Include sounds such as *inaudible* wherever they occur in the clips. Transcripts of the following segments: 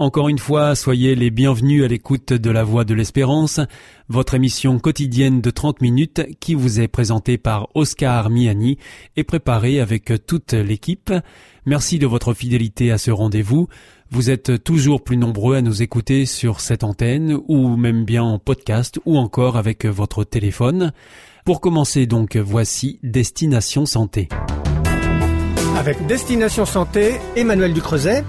Encore une fois, soyez les bienvenus à l'écoute de La Voix de l'Espérance, votre émission quotidienne de 30 minutes qui vous est présentée par Oscar Miani et préparée avec toute l'équipe. Merci de votre fidélité à ce rendez-vous. Vous êtes toujours plus nombreux à nous écouter sur cette antenne ou même bien en podcast ou encore avec votre téléphone. Pour commencer donc, voici Destination Santé. Avec Destination Santé, Emmanuel Ducreuset.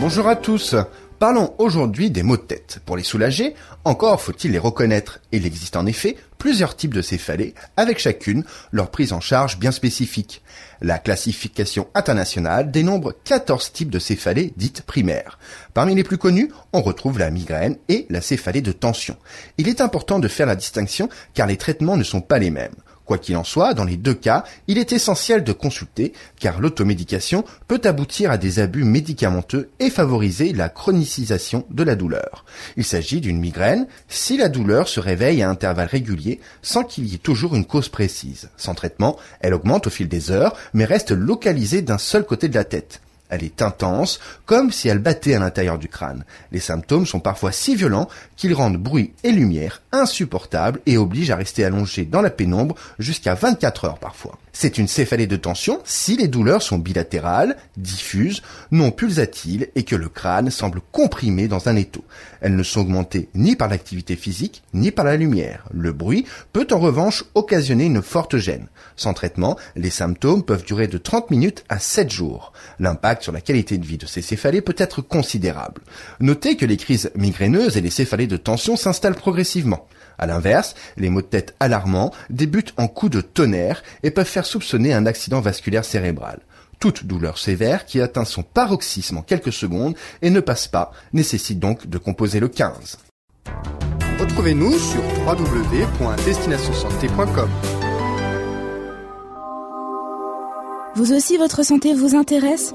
Bonjour à tous. Parlons aujourd'hui des maux de tête. Pour les soulager, encore faut-il les reconnaître. Il existe en effet plusieurs types de céphalées, avec chacune leur prise en charge bien spécifique. La classification internationale dénombre 14 types de céphalées dites primaires. Parmi les plus connus, on retrouve la migraine et la céphalée de tension. Il est important de faire la distinction car les traitements ne sont pas les mêmes. Quoi qu'il en soit, dans les deux cas, il est essentiel de consulter, car l'automédication peut aboutir à des abus médicamenteux et favoriser la chronicisation de la douleur. Il s'agit d'une migraine si la douleur se réveille à intervalles réguliers sans qu'il y ait toujours une cause précise. Sans traitement, elle augmente au fil des heures, mais reste localisée d'un seul côté de la tête. Elle est intense, comme si elle battait à l'intérieur du crâne. Les symptômes sont parfois si violents qu'ils rendent bruit et lumière insupportables et obligent à rester allongé dans la pénombre jusqu'à 24 heures parfois. C'est une céphalée de tension si les douleurs sont bilatérales, diffuses, non pulsatiles et que le crâne semble comprimé dans un étau. Elles ne sont augmentées ni par l'activité physique ni par la lumière. Le bruit peut en revanche occasionner une forte gêne. Sans traitement, les symptômes peuvent durer de 30 minutes à 7 jours. Sur la qualité de vie de ces céphalées peut être considérable. Notez que les crises migraineuses et les céphalées de tension s'installent progressivement. À l'inverse, les maux de tête alarmants débutent en coups de tonnerre et peuvent faire soupçonner un accident vasculaire cérébral. Toute douleur sévère qui atteint son paroxysme en quelques secondes et ne passe pas nécessite donc de composer le 15. Retrouvez-nous sur www.destinationsanté.com. Vous aussi, votre santé vous intéresse?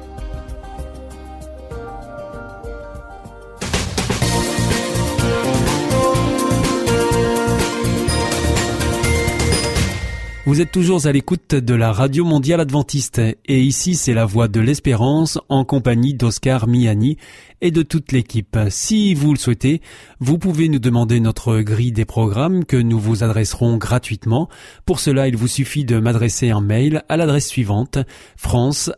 Vous êtes toujours à l'écoute de la Radio Mondiale Adventiste et ici c'est la voix de l'espérance en compagnie d'Oscar Miani et de toute l'équipe. Si vous le souhaitez, vous pouvez nous demander notre grille des programmes que nous vous adresserons gratuitement. Pour cela, il vous suffit de m'adresser un mail à l'adresse suivante france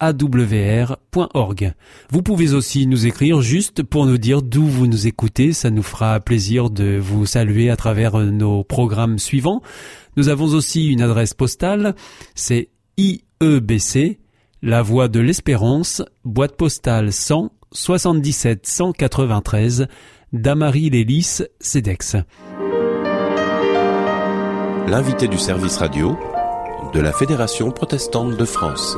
awr.org. Vous pouvez aussi nous écrire juste pour nous dire d'où vous nous écoutez, ça nous fera plaisir de vous saluer à travers nos programmes suivants. Nous avons aussi une adresse postale, c'est IEBC, La Voix de l'Espérance, boîte postale 100 77 193, Damary Lélis, CEDEX. L'invité du service radio de la Fédération protestante de France.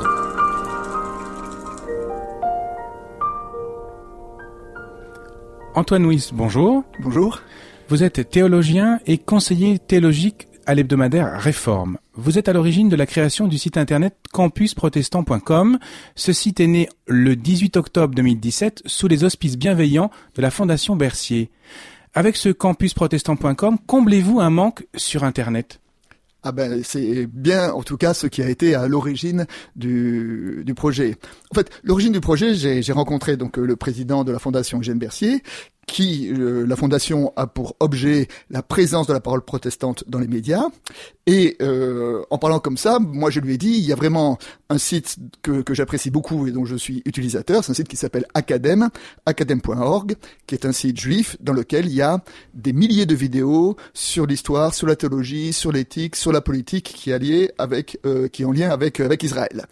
Antoine Wyss, bonjour. Bonjour. Vous êtes théologien et conseiller théologique à l'hebdomadaire Réforme. Vous êtes à l'origine de la création du site internet campusprotestant.com. Ce site est né le 18 octobre 2017 sous les auspices bienveillants de la Fondation Bercier. Avec ce campusprotestant.com, comblez-vous un manque sur internet? Ah ben c'est bien en tout cas ce qui a été à l'origine du, du projet. En fait, l'origine du projet, j'ai rencontré donc le président de la fondation Eugène Bercier qui euh, la fondation a pour objet la présence de la parole protestante dans les médias. Et euh, en parlant comme ça, moi je lui ai dit, il y a vraiment un site que, que j'apprécie beaucoup et dont je suis utilisateur, c'est un site qui s'appelle Academ, academ.org, qui est un site juif dans lequel il y a des milliers de vidéos sur l'histoire, sur la théologie, sur l'éthique, sur la politique qui est liée avec, euh, qui est en lien avec avec Israël.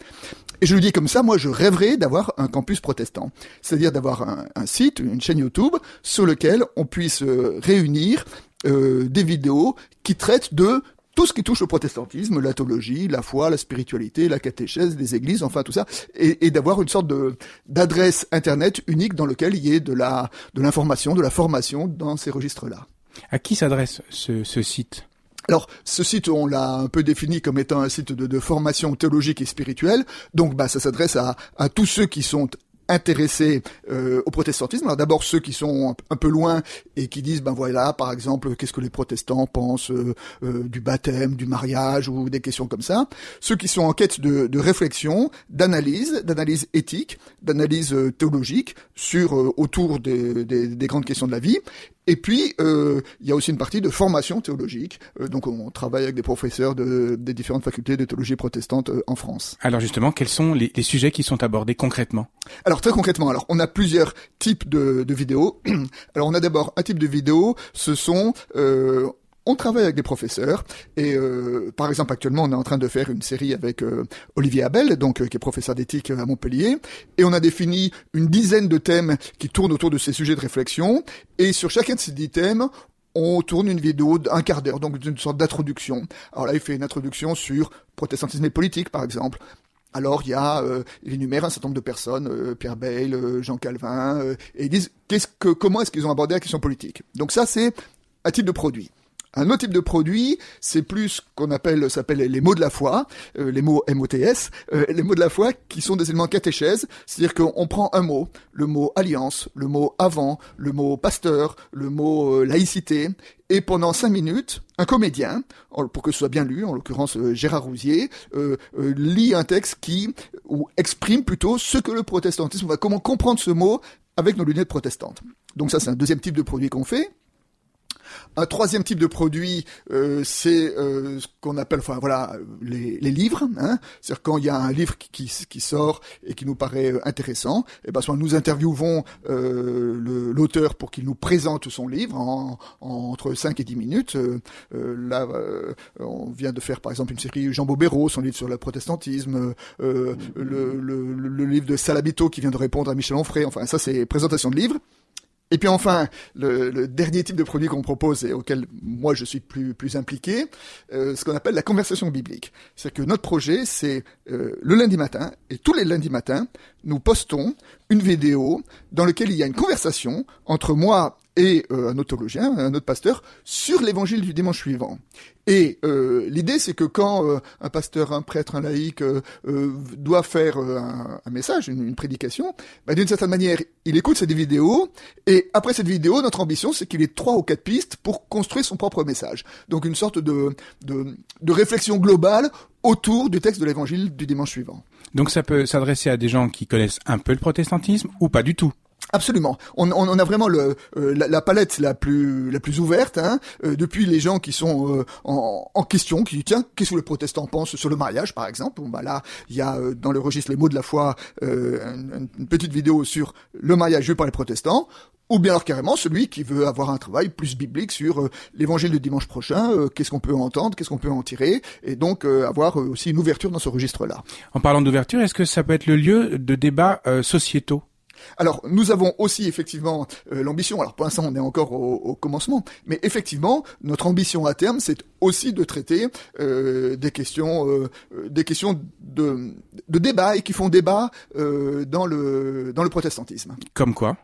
Et je le dis comme ça, moi je rêverais d'avoir un campus protestant, c'est-à-dire d'avoir un, site, une chaîne YouTube sur lequel on puisse euh, réunir euh, des vidéos qui traitent de tout ce qui touche au protestantisme, la théologie, la foi, la spiritualité, la catéchèse, les églises, enfin tout ça, et, et d'avoir une sorte de d'adresse internet unique dans lequel il y ait de la de l'information, de la formation dans ces registres-là. À qui s'adresse ce, ce site? Alors, ce site, on l'a un peu défini comme étant un site de, formation théologique et spirituelle. Donc, bah, ça s'adresse à, tous ceux qui sont intéressés euh, au protestantisme. Alors d'abord ceux qui sont un peu loin et qui disent ben voilà par exemple qu'est-ce que les protestants pensent euh, euh, du baptême, du mariage ou des questions comme ça. Ceux qui sont en quête de, réflexion, d'analyse, d'analyse éthique, d'analyse théologique sur autour des, grandes questions de la vie et puis, euh, il y a aussi une partie de formation théologique. Euh, donc, on travaille avec des professeurs de, des différentes facultés de théologie protestante euh, en France. Alors, justement, quels sont les, les, sujets qui sont abordés concrètement? Alors, très concrètement, alors on a plusieurs types de, de vidéos. *clears throat* alors, on a d'abord un type de vidéo, ce sont euh, on travaille avec des professeurs et euh, par exemple actuellement on est en train de faire une série avec euh, Olivier Abel donc euh, qui est professeur d'éthique à Montpellier et on a défini une dizaine de thèmes qui tournent autour de ces sujets de réflexion et sur chacun de ces dix thèmes on tourne une vidéo d'un quart d'heure, donc une sorte d'introduction. Alors là, il fait une introduction sur protestantisme et politique, par exemple. Alors il y a, il énumère un certain nombre de personnes, Pierre Bayle, Jean Calvin, et ils disent qu'est-ce que, comment est-ce qu'ils ont abordé la question politique. Donc ça c'est un type de produit. Un autre type de produit, c'est plus qu'on appelle, s'appelle les mots de la foi, euh, les mots MOTS, euh, les mots de la foi qui sont des éléments catéchèses, c'est-à-dire qu'on prend un mot, le mot alliance, le mot avant, le mot pasteur, le mot euh, laïcité, et pendant cinq minutes, un comédien, pour que ce soit bien lu, en l'occurrence euh, Gérard Rousier, lit un texte qui ou exprime plutôt ce que le protestantisme, va comment comprendre ce mot avec nos lunettes protestantes. Donc ça, c'est un deuxième type de produit qu'on fait. Un troisième type de produit, euh, c'est euh, ce qu'on appelle, enfin voilà, les, les livres. Hein. C'est-à-dire quand il y a un livre qui, qui, qui, sort et qui nous paraît intéressant, et eh ben soit nous interviewons euh, l'auteur pour qu'il nous présente son livre en, en, entre 5 et 10 minutes. Euh, là, euh, on vient de faire par exemple une série Jean Bobéro, son livre sur le protestantisme, le, le, le, livre de Salabito qui vient de répondre à Michel Onfray. Enfin, ça c'est présentation de livres. Et puis enfin, le, le dernier type de produit qu'on propose et auquel moi je suis plus plus impliqué, euh, ce qu'on appelle la conversation biblique. C'est que notre projet, c'est euh, le lundi matin et tous les lundis matins, nous postons une vidéo dans laquelle il y a une conversation entre moi et euh, un autologien, un autre pasteur, sur l'évangile du dimanche suivant. Et euh, l'idée, c'est que quand euh, un pasteur, un prêtre, un laïc euh, doit faire un, un, message, une, une prédication, bah, d'une certaine manière, il écoute cette vidéo, et après cette vidéo, notre ambition, c'est qu'il ait trois ou quatre pistes pour construire son propre message. Donc une sorte de, de, de réflexion globale autour du texte de l'évangile du dimanche suivant. Donc ça peut s'adresser à des gens qui connaissent un peu le protestantisme ou pas du tout? Absolument. On, on, on, a vraiment le, euh, la, la, palette la plus la plus ouverte. Hein, euh, depuis les gens qui sont euh, en, en, question, qui disent tiens, qu'est-ce que les protestants pensent sur le mariage, par exemple? Bon, bah là, il y a dans le registre les mots de la foi une, une, petite vidéo sur le mariage vu par les protestants. Ou bien alors carrément celui qui veut avoir un travail plus biblique sur l'évangile de dimanche prochain, qu'est-ce qu'on peut entendre, qu'est-ce qu'on peut en tirer, et donc avoir aussi une ouverture dans ce registre-là. En parlant d'ouverture, est-ce que ça peut être le lieu de débats sociétaux? Alors, nous avons aussi effectivement euh, l'ambition, alors pour l'instant on est encore au, au, commencement, mais effectivement, notre ambition à terme, c'est aussi de traiter euh, des questions, euh, des questions de, de débat et qui font débat euh, dans le dans le protestantisme. Comme quoi?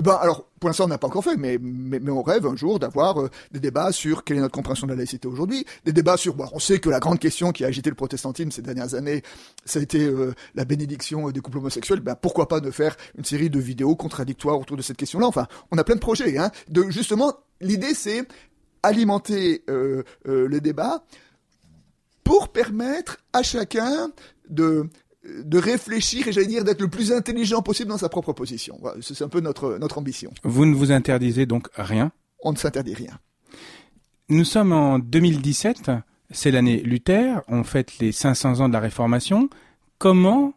Ben alors, pour l'instant, on n'a pas encore fait, mais, mais, mais on rêve un jour d'avoir euh, des débats sur quelle est notre compréhension de la laïcité aujourd'hui, des débats sur, bon, on sait que la grande question qui a agité le protestantisme ces dernières années, ça a été euh, la bénédiction des couples homosexuels, ben pourquoi pas de faire une série de vidéos contradictoires autour de cette question-là, enfin, on a plein de projets, hein, de justement, l'idée c'est alimenter euh, les débats pour permettre à chacun de de réfléchir et j'allais dire d'être le plus intelligent possible dans sa propre position. Voilà, c'est un peu notre, notre ambition. Vous ne vous interdisez donc rien? On ne s'interdit rien. Nous sommes en 2017, c'est l'année Luther, on fête les 500 ans de la Réformation. Comment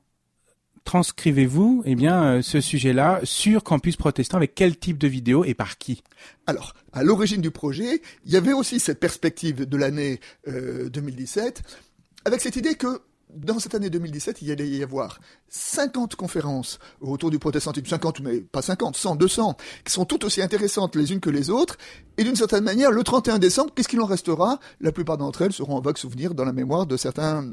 transcrivez-vous eh bien, euh, ce sujet-là sur Campus Protestant avec quel type de vidéo et par qui? Alors, à l'origine du projet, il y avait aussi cette perspective de l'année euh, 2017 avec cette idée que dans cette année 2017, il y allait y avoir 50 conférences autour du protestantisme, 50 mais pas 50, 100, 200, qui sont toutes aussi intéressantes les unes que les autres. Et d'une certaine manière, le 31 décembre, qu'est-ce qu'il en restera? La plupart d'entre elles seront en vague souvenir dans la mémoire de certains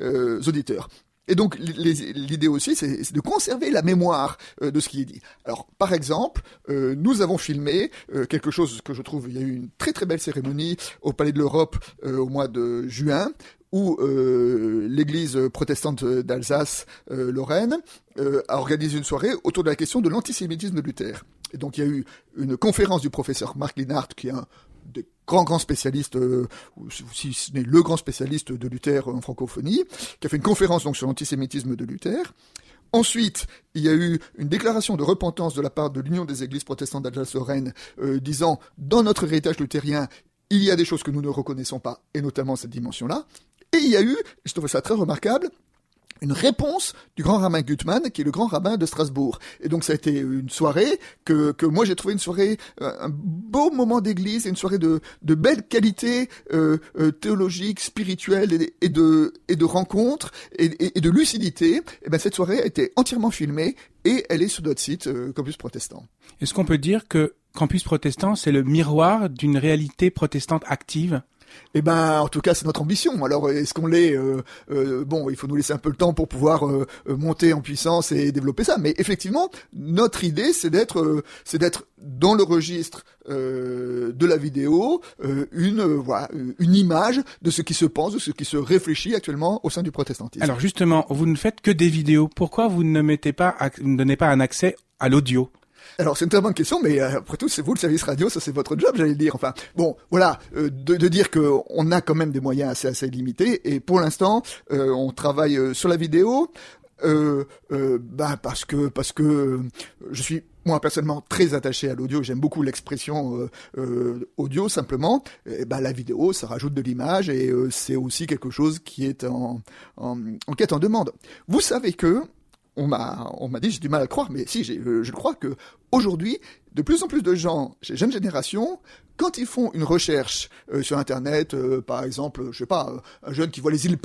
euh, auditeurs. Et donc l'idée aussi, c'est de conserver la mémoire euh, de ce qui est dit. Alors, par exemple, euh, nous avons filmé euh, quelque chose que je trouve, il y a eu une très très belle cérémonie au Palais de l'Europe au mois de juin, où l'Église protestante d'Alsace, Lorraine, a organisé une soirée autour de la question de l'antisémitisme de Luther. Et donc il y a eu une conférence du professeur Marc Linhart, qui est un des grands spécialistes, euh, si ce n'est le grand spécialiste de Luther en francophonie, qui a fait une conférence donc sur l'antisémitisme de Luther. Ensuite, il y a eu une déclaration de repentance de la part de l'Union des Églises protestantes d'Alsace-Lorraine, euh, disant dans notre héritage luthérien, il y a des choses que nous ne reconnaissons pas, et notamment cette dimension-là. Et il y a eu, je trouve ça très remarquable, une réponse du grand rabbin Gutmann, qui est le grand rabbin de Strasbourg. Et donc ça a été une soirée que, que moi j'ai trouvé une soirée, euh, un beau moment d'église, une soirée de, de belle qualité euh, euh, théologique, spirituelle et, de, et de rencontres et, et, de lucidité. Et ben cette soirée a été entièrement filmée et elle est sur notre site Campus Protestant. Est-ce qu'on peut dire que Campus Protestant, c'est le miroir d'une réalité protestante active? Eh ben, en tout cas, c'est notre ambition. Alors, est-ce qu'on l'est euh, euh, Bon, il faut nous laisser un peu le temps pour pouvoir euh, monter en puissance et développer ça. Mais effectivement, notre idée, c'est d'être, c'est d'être dans le registre de la vidéo une, voilà, une image de ce qui se pense, de ce qui se réfléchit actuellement au sein du protestantisme. Alors justement, vous ne faites que des vidéos. Pourquoi vous ne mettez pas, ne donnez pas un accès à l'audio? Alors c'est une très bonne question, mais euh, après tout c'est vous le service radio, ça c'est votre job, j'allais dire. Enfin bon, voilà, euh, de, de, dire que on a quand même des moyens assez assez limités et pour l'instant euh, on travaille sur la vidéo. bah parce que parce que je suis moi personnellement très attaché à l'audio, j'aime beaucoup l'expression audio simplement. Et bah la vidéo, ça rajoute de l'image et c'est aussi quelque chose qui est en, en, en quête en demande. Vous savez que on m'a on m'a dit j'ai du mal à croire mais si je, je crois que aujourd'hui de plus en plus de gens chez jeune génération quand ils font une recherche euh, sur internet euh, par exemple je sais pas un jeune qui voit les îles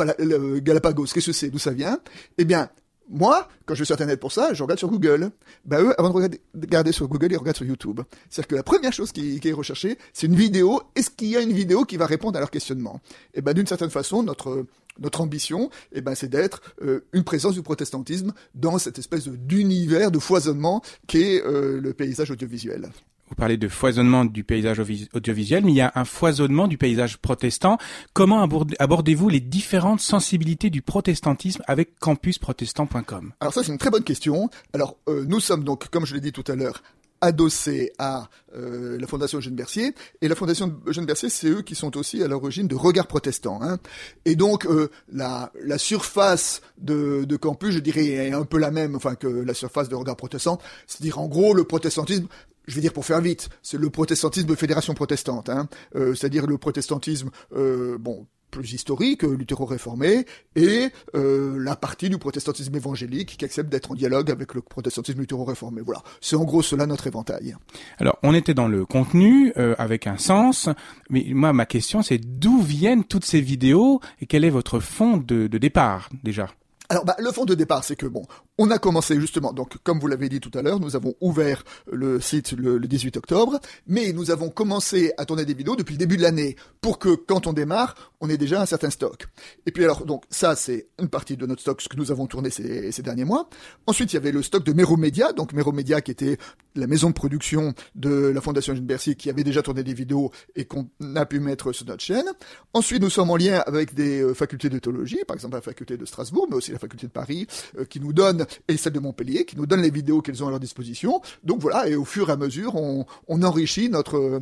Galapagos qu'est-ce que c'est d'où ça vient eh bien moi, quand je vais sur Internet pour ça, je regarde sur Google. Ben eux, avant de regarder, sur Google, ils regardent sur YouTube. C'est-à-dire que la première chose qui, qui est recherchée, c'est une vidéo. Est-ce qu'il y a une vidéo qui va répondre à leur questionnement? Et ben d'une certaine façon, notre notre ambition, eh ben, c'est d'être euh, une présence du protestantisme dans cette espèce d'univers de foisonnement qu'est euh, le paysage audiovisuel. Vous parlez de foisonnement du paysage audiovisuel, mais il y a un foisonnement du paysage protestant. Comment abordez-vous les différentes sensibilités du protestantisme avec campusprotestant.com Alors ça, c'est une très bonne question. Alors, euh, nous sommes donc, comme je l'ai dit tout à l'heure, adossé à euh, la Fondation Eugène Bercier. Et la Fondation Eugène Bercier, c'est eux qui sont aussi à l'origine de Regard Protestant. Hein. Et donc, euh, la, la surface de, de campus, je dirais, est un peu la même enfin que la surface de Regard Protestant. C'est-à-dire, en gros, le protestantisme je vais dire pour faire vite, c'est le protestantisme fédération protestante, hein. euh, c'est-à-dire le protestantisme, euh, bon, plus historique, euh, luthéro-réformé, et euh, la partie du protestantisme évangélique qui accepte d'être en dialogue avec le protestantisme luthéro-réformé. Voilà, c'est en gros cela notre éventail. Alors, on était dans le contenu, euh, avec un sens, mais moi, ma question, c'est d'où viennent toutes ces vidéos et quel est votre fond de, de départ déjà? Alors, bah, le fond de départ, c'est que bon, on a commencé justement, donc comme vous l'avez dit tout à l'heure, nous avons ouvert le site le, 18 octobre, mais nous avons commencé à tourner des vidéos depuis le début de l'année pour que quand on démarre, on ait déjà un certain stock. Et puis alors, donc ça, c'est une partie de notre stock, ce que nous avons tourné ces, derniers mois. Ensuite, il y avait le stock de Media, donc Media qui était la maison de production de la Fondation Jean Bercy, qui avait déjà tourné des vidéos et qu'on a pu mettre sur notre chaîne. Ensuite, nous sommes en lien avec des euh, facultés de théologie, par exemple la faculté de Strasbourg, mais aussi la faculté de Paris, euh, qui nous donne, et celle de Montpellier, qui nous donne les vidéos qu'elles ont à leur disposition. Donc voilà, et au fur et à mesure, on, enrichit notre,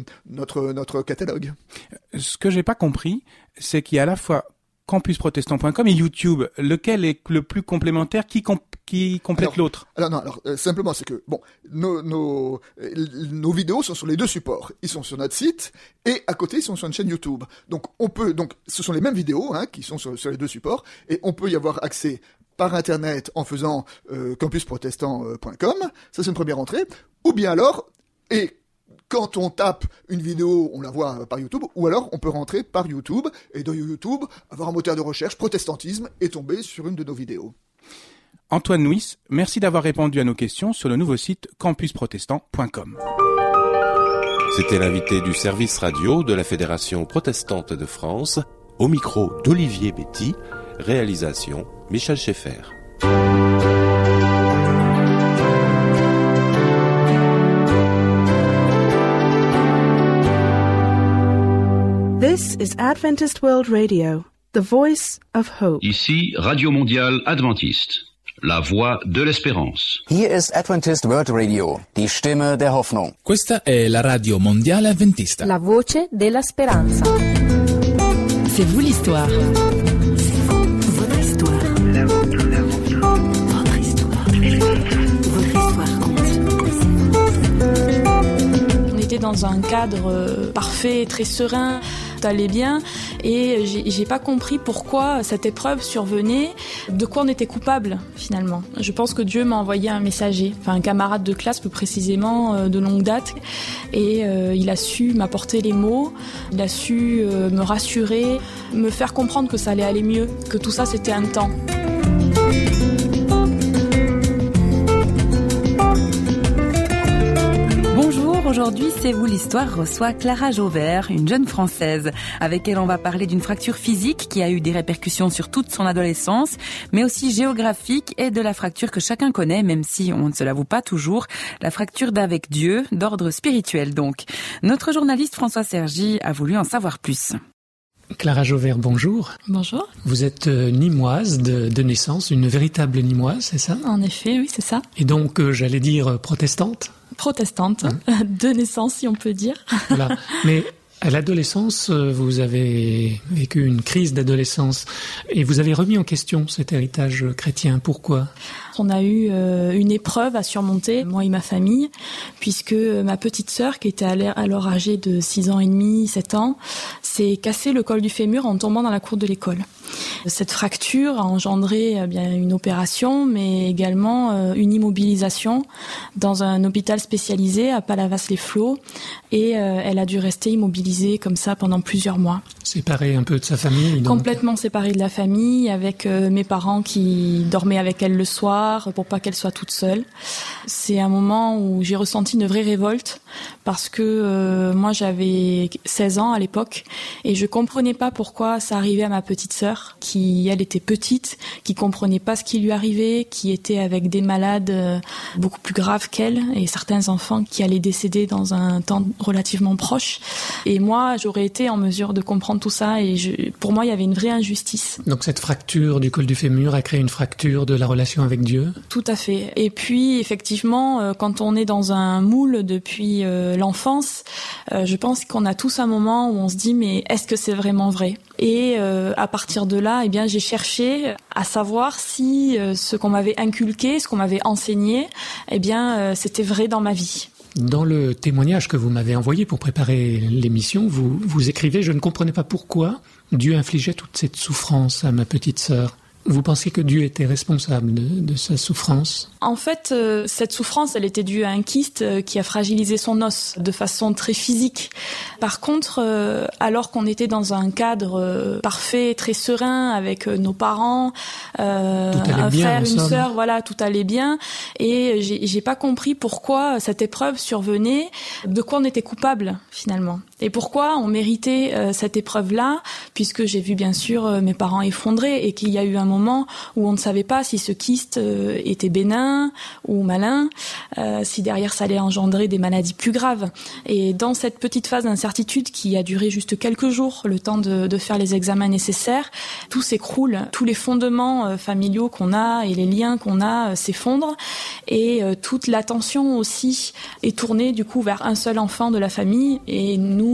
catalogue. Ce que j'ai pas compris, c'est qu'il y a à la fois campusprotestant.com et YouTube. Lequel est le plus complémentaire? Qui, qui complète l'autre Alors non, alors euh, simplement c'est que bon, nos, nos, nos vidéos sont sur les deux supports. Ils sont sur notre site et à côté ils sont sur une chaîne YouTube. Donc on peut donc ce sont les mêmes vidéos hein, qui sont sur, sur les deux supports et on peut y avoir accès par internet en faisant euh, campusprotestant.com, ça c'est une première entrée, ou bien alors et quand on tape une vidéo, on la voit par YouTube, ou alors on peut rentrer par YouTube et dans YouTube avoir un moteur de recherche protestantisme et tomber sur une de nos vidéos. Antoine Nuis, merci d'avoir répondu à nos questions sur le nouveau site campusprotestant.com. C'était l'invité du service radio de la Fédération protestante de France, au micro d'Olivier Betty, réalisation Michel Schaeffer. This is Adventist World Radio, the voice of hope. Ici Radio Mondiale Adventiste, la voix de l'espérance. Hier ist Adventist World Radio, die Stimme der Hoffnung. Questa è la radio mondiale adventista. La voce della speranza. C'est vous l'histoire. C'est vous, votre histoire. Votre histoire. Votre histoire On était dans un cadre parfait, très serein allait bien et j'ai pas compris pourquoi cette épreuve survenait, de quoi on était coupable finalement. Je pense que Dieu m'a envoyé un messager, enfin un camarade de classe plus précisément de longue date et euh, il a su m'apporter les mots, il a su euh, me rassurer, me faire comprendre que ça allait aller mieux, que tout ça c'était un temps. Aujourd'hui, C'est vous l'histoire reçoit Clara Jauvert, une jeune Française, avec elle on va parler d'une fracture physique qui a eu des répercussions sur toute son adolescence, mais aussi géographique et de la fracture que chacun connaît, même si on ne se l'avoue pas toujours, la fracture d'avec Dieu, d'ordre spirituel donc. Notre journaliste François Sergi a voulu en savoir plus. Clara Jauvert, bonjour. Bonjour. Vous êtes euh, nimoise de, de, naissance, une véritable nimoise, c'est ça? En effet, oui, c'est ça. Et donc, euh, j'allais dire euh, protestante? Protestante, hein? *laughs* De naissance, si on peut dire. Voilà. *laughs* Mais à l'adolescence, vous avez vécu une crise d'adolescence et vous avez remis en question cet héritage chrétien. Pourquoi? On a eu une épreuve à surmonter, moi et ma famille, puisque ma petite sœur, qui était alors âgée de 6 ans et demi, 7 ans, s'est cassé le col du fémur en tombant dans la cour de l'école. Cette fracture a engendré bien une opération, mais également une immobilisation dans un hôpital spécialisé à Palavas-les-Flots, et elle a dû rester immobilisée comme ça pendant plusieurs mois. Séparée un peu de sa famille donc. Complètement séparée de la famille, avec mes parents qui dormaient avec elle le soir, pour pas qu'elle soit toute seule. C'est un moment où j'ai ressenti une vraie révolte parce que euh, moi j'avais 16 ans à l'époque et je comprenais pas pourquoi ça arrivait à ma petite sœur qui elle était petite, qui comprenait pas ce qui lui arrivait, qui était avec des malades euh, beaucoup plus graves qu'elle et certains enfants qui allaient décéder dans un temps relativement proche. Et moi j'aurais été en mesure de comprendre tout ça et pour moi il y avait une vraie injustice. Donc cette fracture du col du fémur a créé une fracture de la relation avec Dieu tout à fait. Et puis, effectivement, quand on est dans un moule depuis l'enfance, je pense qu'on a tous un moment où on se dit mais est-ce que c'est vraiment vrai? Et à partir de là, eh bien, j'ai cherché à savoir si ce qu'on m'avait inculqué, ce qu'on m'avait enseigné, eh bien, c'était vrai dans ma vie. Dans le témoignage que vous m'avez envoyé pour préparer l'émission, vous, vous écrivez Je ne comprenais pas pourquoi Dieu infligeait toute cette souffrance à ma petite sœur. Vous pensez que Dieu était responsable de, de sa souffrance? En fait, euh, cette souffrance, elle était due à un kyste euh, qui a fragilisé son os de façon très physique. Par contre, euh, alors qu'on était dans un cadre parfait, très serein, avec nos parents, un bien, frère, une sœur, voilà, tout allait bien. Et j'ai pas compris pourquoi cette épreuve survenait, de quoi on était coupable finalement. Et pourquoi on méritait cette épreuve-là, puisque j'ai vu bien sûr mes parents effondrés et qu'il y a eu un moment où on ne savait pas si ce kyste euh, était bénin ou malin, euh, si derrière ça allait engendrer des maladies plus graves. Et dans cette petite phase d'incertitude qui a duré juste quelques jours, le temps de, de faire les examens nécessaires, tout s'écroule, tous les fondements euh, familiaux qu'on a et les liens qu'on a s'effondrent. Et toute l'attention aussi est tournée du coup vers un seul enfant de la famille. Et nous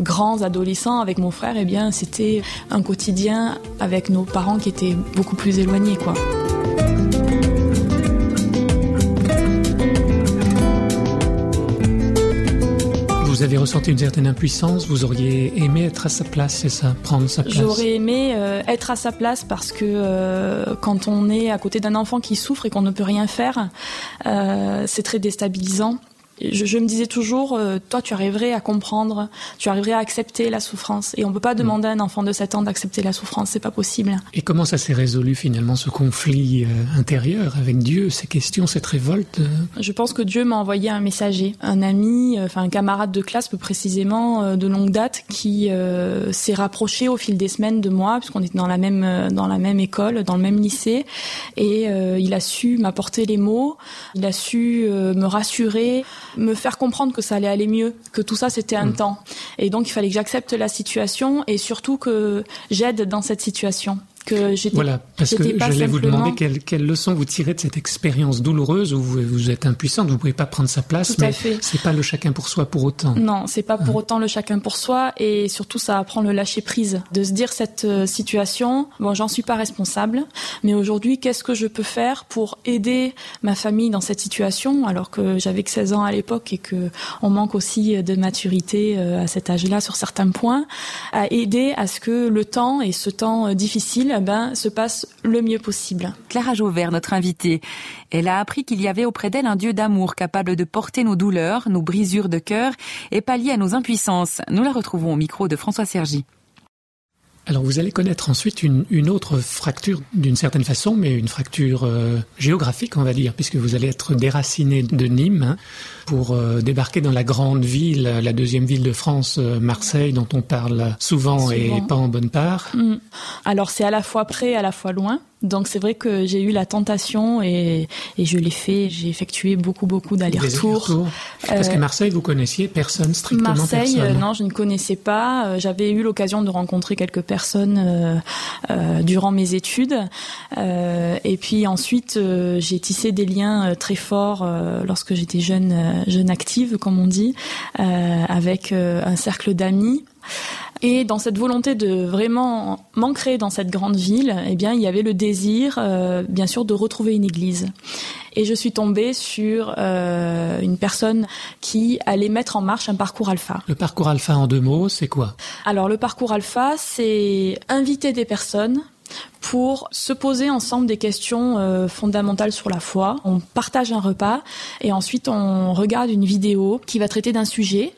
grands adolescents avec mon frère, eh bien c'était un quotidien avec nos parents qui étaient beaucoup plus éloignés, quoi. Vous avez ressenti une certaine impuissance, vous auriez aimé être à sa place, c'est ça, prendre sa place? J'aurais aimé euh, être à sa place parce que euh, quand on est à côté d'un enfant qui souffre et qu'on ne peut rien faire, euh, c'est très déstabilisant. Je, je me disais toujours, euh, toi, tu arriverais à comprendre, tu arriverais à accepter la souffrance. Et on peut pas Mm. demander à un enfant de 7 ans d'accepter la souffrance, c'est pas possible. Et comment ça s'est résolu finalement ce conflit euh, intérieur avec Dieu, ces questions, cette révolte? Euh Je pense que Dieu m'a envoyé un messager, un ami, euh, enfin un camarade de classe plus précisément euh, de longue date, qui euh, s'est rapproché au fil des semaines de moi, puisqu'on était dans la même dans la même école, dans le même lycée, et euh, il a su m'apporter les mots, il a su euh, me rassurer, me faire comprendre que ça allait aller mieux, que tout ça c'était un temps, et donc il fallait que j'accepte la situation et surtout que j'aide dans cette situation. Que j'étais, Voilà, parce que j'allais vous demander quelle, quelle leçon vous tirez de cette expérience douloureuse où vous, vous êtes impuissante, vous pouvez pas prendre sa place, Tout mais c'est pas le chacun pour soi pour autant. Non, c'est pas pour autant le chacun pour soi et surtout ça apprend le lâcher prise, de se dire cette euh, situation, bon, j'en suis pas responsable, mais aujourd'hui, qu'est-ce que je peux faire pour aider ma famille dans cette situation alors que j'avais que 16 ans à l'époque et que on manque aussi de maturité euh, à cet âge-là sur certains points, à aider à ce que le temps et ce temps euh, difficile eh ben se passe le mieux possible. Clara Jauvert, notre invitée. Elle a appris qu'il y avait auprès d'elle un Dieu d'amour capable de porter nos douleurs, nos brisures de cœur et pallier à nos impuissances. Nous la retrouvons au micro de François Sergi. Alors vous allez connaître ensuite une, une autre fracture d'une certaine façon, mais une fracture euh, géographique on va dire, puisque vous allez être déraciné de Nîmes hein, pour euh, débarquer dans la grande ville, la deuxième ville de France, euh, Marseille, dont on parle souvent, et pas en bonne part. Mm. Alors c'est à la fois près, à la fois loin. Donc c'est vrai que j'ai eu la tentation et, et je l'ai fait. J'ai effectué beaucoup beaucoup d'allers-retours. allers-retours. Parce Euh, que Marseille, vous connaissiez personne, strictement Marseille, personne. euh, non, je ne connaissais pas. Euh, J'avais eu l'occasion de rencontrer quelques personnes euh, euh, durant mes études. Euh, et puis ensuite, euh, j'ai tissé des liens euh, très forts euh, lorsque j'étais jeune, euh, jeune active, comme on dit, euh, avec euh, un cercle d'amis. Et dans cette volonté de vraiment m'ancrer dans cette grande ville, eh bien, il y avait le désir, euh, bien sûr, de retrouver une église. Et je suis tombée sur euh, une personne qui allait mettre en marche un parcours alpha. Le parcours alpha en deux mots, c'est quoi? Alors le parcours alpha, c'est inviter des personnes pour se poser ensemble des questions euh, fondamentales sur la foi. On partage un repas et ensuite on regarde une vidéo qui va traiter d'un sujet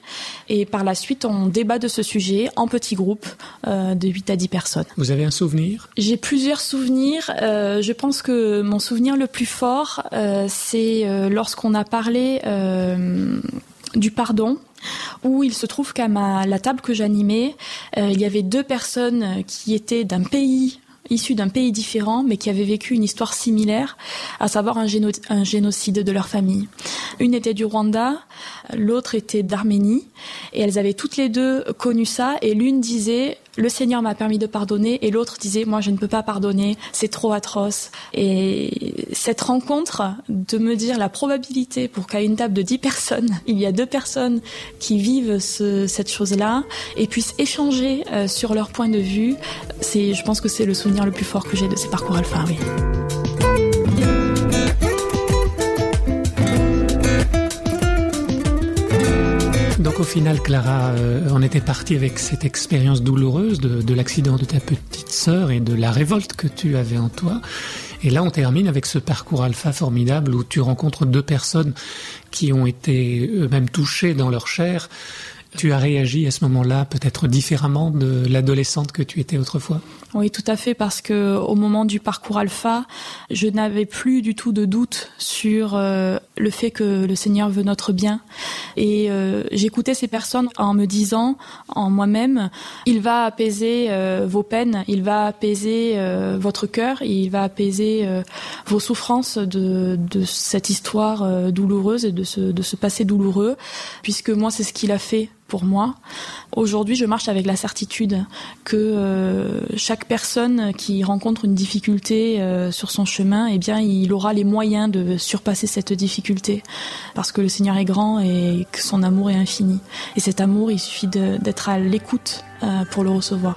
et par la suite on débat de ce sujet en petits groupes euh, de 8 à 10 personnes. Vous avez un souvenir? J'ai plusieurs souvenirs. Euh, je pense que mon souvenir le plus fort, c'est lorsqu'on a parlé du pardon où il se trouve qu'à ma, la table que j'animais, euh, il y avait deux personnes qui étaient d'un pays issus d'un pays différent, mais qui avaient vécu une histoire similaire, à savoir un, un génocide de leur famille. Une était du Rwanda, l'autre était d'Arménie, et elles avaient toutes les deux connu ça, et l'une disait le Seigneur m'a permis de pardonner, et l'autre disait moi je ne peux pas pardonner, c'est trop atroce. Et cette rencontre, de me dire la probabilité pour qu'à une table de 10 personnes, *laughs* il y a deux personnes qui vivent ce- cette chose-là et puissent échanger euh, sur leur point de vue, c'est, je pense que c'est le souvenir le plus fort que j'ai de ces parcours alpha. Donc au final, Clara, euh, on était parti avec cette expérience douloureuse de, de l'accident de ta petite sœur et de la révolte que tu avais en toi. Et là, on termine avec ce parcours alpha formidable où tu rencontres deux personnes qui ont été eux-mêmes touchées dans leur chair. Tu as réagi à ce moment-là peut-être différemment de l'adolescente que tu étais autrefois? Oui, tout à fait, parce que au moment du parcours alpha, je n'avais plus du tout de doute sur euh, le fait que le Seigneur veut notre bien. Et euh, j'écoutais ces personnes en me disant, en moi-même, il va apaiser euh, vos peines, il va apaiser votre cœur, il va apaiser vos souffrances de, de cette histoire douloureuse et de ce, de ce passé douloureux, puisque moi, c'est ce qu'il a fait pour moi. Aujourd'hui, je marche avec la certitude que euh, chaque personne qui rencontre une difficulté euh, sur son chemin, eh bien, il aura les moyens de surpasser cette difficulté, parce que le Seigneur est grand et que son amour est infini. Et cet amour, il suffit d'être à l'écoute euh, pour le recevoir.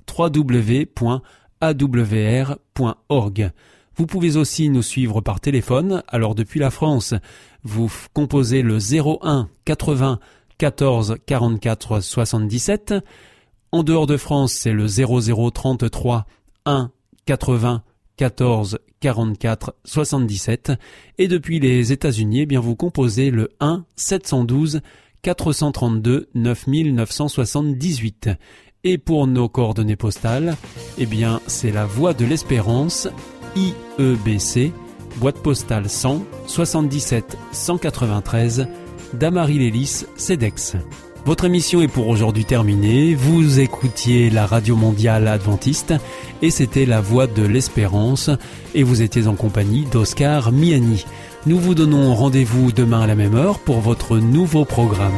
www.awr.org. Vous pouvez aussi nous suivre par téléphone, alors depuis la France, vous composez le 01 80 14 44 77. En dehors de France, c'est le 0033 1 80 14 44 77 et depuis les États-Unis, eh bien vous composez le 1 712 432 9978 et pour nos coordonnées postales, eh bien c'est la Voie de l'Espérance IEBC boîte postale 100 77 193 Damary-Lélis CEDEX. Votre émission est pour aujourd'hui terminée. Vous écoutiez la radio mondiale adventiste et c'était la voix de l'espérance et vous étiez en compagnie d'Oscar Miani. Nous vous donnons rendez-vous demain à la même heure pour votre nouveau programme.